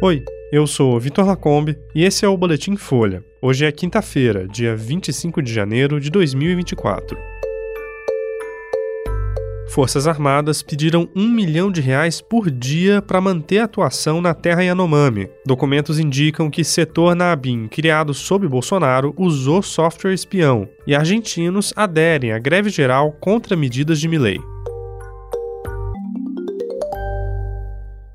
Oi, eu sou Vitor Lacombe e esse é o Boletim Folha. Hoje é quinta-feira, dia 25 de janeiro de 2024. Forças Armadas pediram um milhão de reais por dia para manter a atuação na terra Yanomami. Documentos indicam que setor na ABIN, criado sob Bolsonaro, usou software espião e argentinos aderem à greve geral contra medidas de Milei.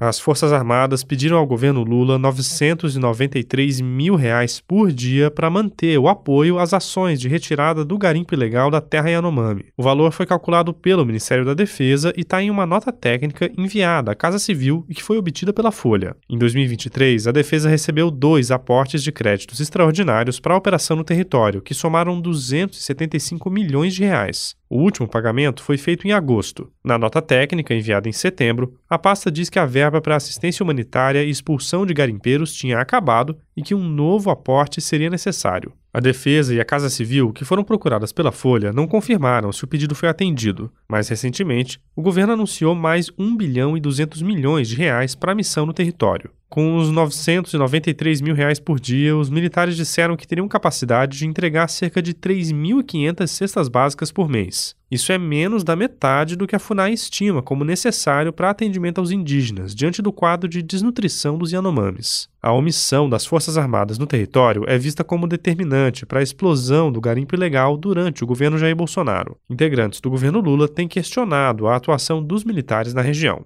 As Forças Armadas pediram ao governo Lula 993 mil reais por dia para manter o apoio às ações de retirada do garimpo ilegal da terra Yanomami. O valor foi calculado pelo Ministério da Defesa e está em uma nota técnica enviada à Casa Civil e que foi obtida pela Folha. Em 2023, a Defesa recebeu dois aportes de créditos extraordinários para a operação no território, que somaram 275 milhões de reais. O último pagamento foi feito em agosto. Na nota técnica enviada em setembro, a pasta diz que a verba para assistência humanitária e expulsão de garimpeiros tinha acabado e que um novo aporte seria necessário. A Defesa e a Casa Civil, que foram procuradas pela Folha, não confirmaram se o pedido foi atendido. Mais recentemente, o governo anunciou mais 1 bilhão e 200 milhões de reais para a missão no território. Com os 993 mil reais por dia, os militares disseram que teriam capacidade de entregar cerca de 3.500 cestas básicas por mês. Isso é menos da metade do que a FUNAI estima como necessário para atendimento aos indígenas, diante do quadro de desnutrição dos Yanomamis. A omissão das Forças Armadas no território é vista como determinante para a explosão do garimpo ilegal durante o governo Jair Bolsonaro. Integrantes do governo Lula têm questionado a atuação dos militares na região.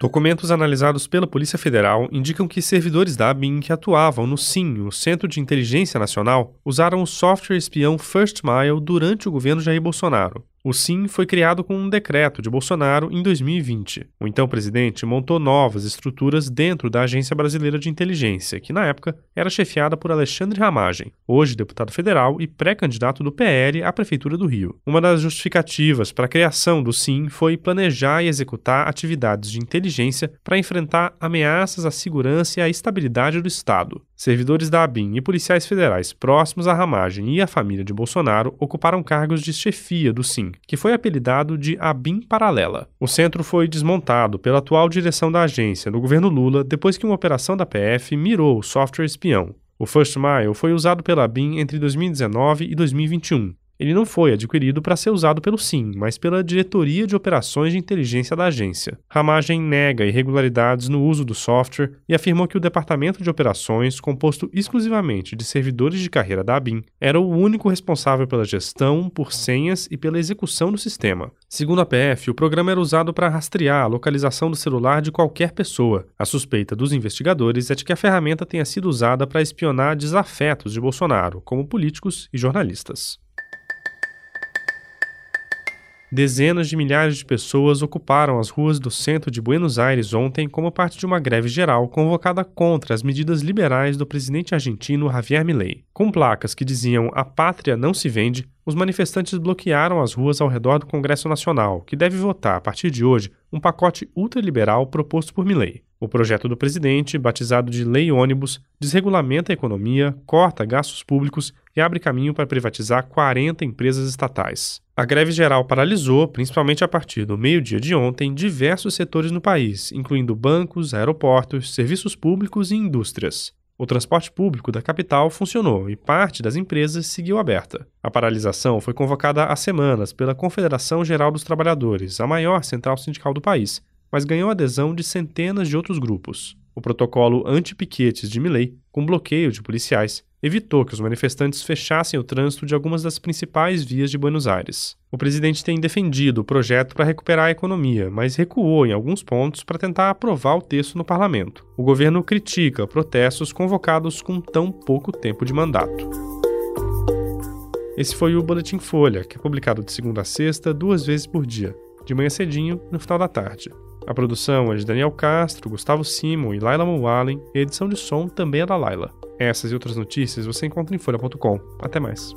Documentos analisados pela Polícia Federal indicam que servidores da ABIN que atuavam no SIM, o Centro de Inteligência Nacional, usaram o software espião First Mile durante o governo Jair Bolsonaro. O SIM foi criado com um decreto de Bolsonaro em 2020. O então presidente montou novas estruturas dentro da Agência Brasileira de Inteligência, que na época era chefiada por Alexandre Ramagem, hoje deputado federal e pré-candidato do PL à Prefeitura do Rio. Uma das justificativas para a criação do SIM foi planejar e executar atividades de inteligência para enfrentar ameaças à segurança e à estabilidade do Estado. Servidores da ABIN e policiais federais próximos à Ramagem e à família de Bolsonaro ocuparam cargos de chefia do SIM, que foi apelidado de ABIN Paralela. O centro foi desmontado pela atual direção da agência no governo Lula depois que uma operação da PF mirou o software espião. O First Mile foi usado pela ABIN entre 2019 e 2021 ele não foi adquirido para ser usado pelo SIM, mas pela Diretoria de Operações de Inteligência da agência. Ramagem nega irregularidades no uso do software e afirmou que o Departamento de Operações, composto exclusivamente de servidores de carreira da ABIN, era o único responsável pela gestão, por senhas e pela execução do sistema. Segundo a PF, o programa era usado para rastrear a localização do celular de qualquer pessoa. A suspeita dos investigadores é de que a ferramenta tenha sido usada para espionar desafetos de Bolsonaro, como políticos e jornalistas. Dezenas de milhares de pessoas ocuparam as ruas do centro de Buenos Aires ontem como parte de uma greve geral convocada contra as medidas liberais do presidente argentino Javier Milei. Com placas que diziam A pátria não se vende, os manifestantes bloquearam as ruas ao redor do Congresso Nacional, que deve votar a partir de hoje um pacote ultraliberal proposto por Milei. O projeto do presidente, batizado de Lei Ônibus, desregulamenta a economia, corta gastos públicos e abre caminho para privatizar 40 empresas estatais. A greve geral paralisou, principalmente a partir do meio-dia de ontem, diversos setores no país, incluindo bancos, aeroportos, serviços públicos e indústrias. O transporte público da capital funcionou e parte das empresas seguiu aberta. A paralisação foi convocada há semanas pela Confederação Geral dos Trabalhadores, a maior central sindical do país, mas ganhou adesão de centenas de outros grupos. O protocolo anti-piquetes de Milley, com bloqueio de policiais, evitou que os manifestantes fechassem o trânsito de algumas das principais vias de Buenos Aires. O presidente tem defendido o projeto para recuperar a economia, mas recuou em alguns pontos para tentar aprovar o texto no parlamento. O governo critica protestos convocados com tão pouco tempo de mandato. Esse foi o Boletim Folha, que é publicado de segunda a sexta, duas vezes por dia, de manhã cedinho no final da tarde. A produção é de Daniel Castro, Gustavo Simon e Laila Mulalen, e a edição de som também é da Laila. Essas e outras notícias você encontra em folha.com. Até mais.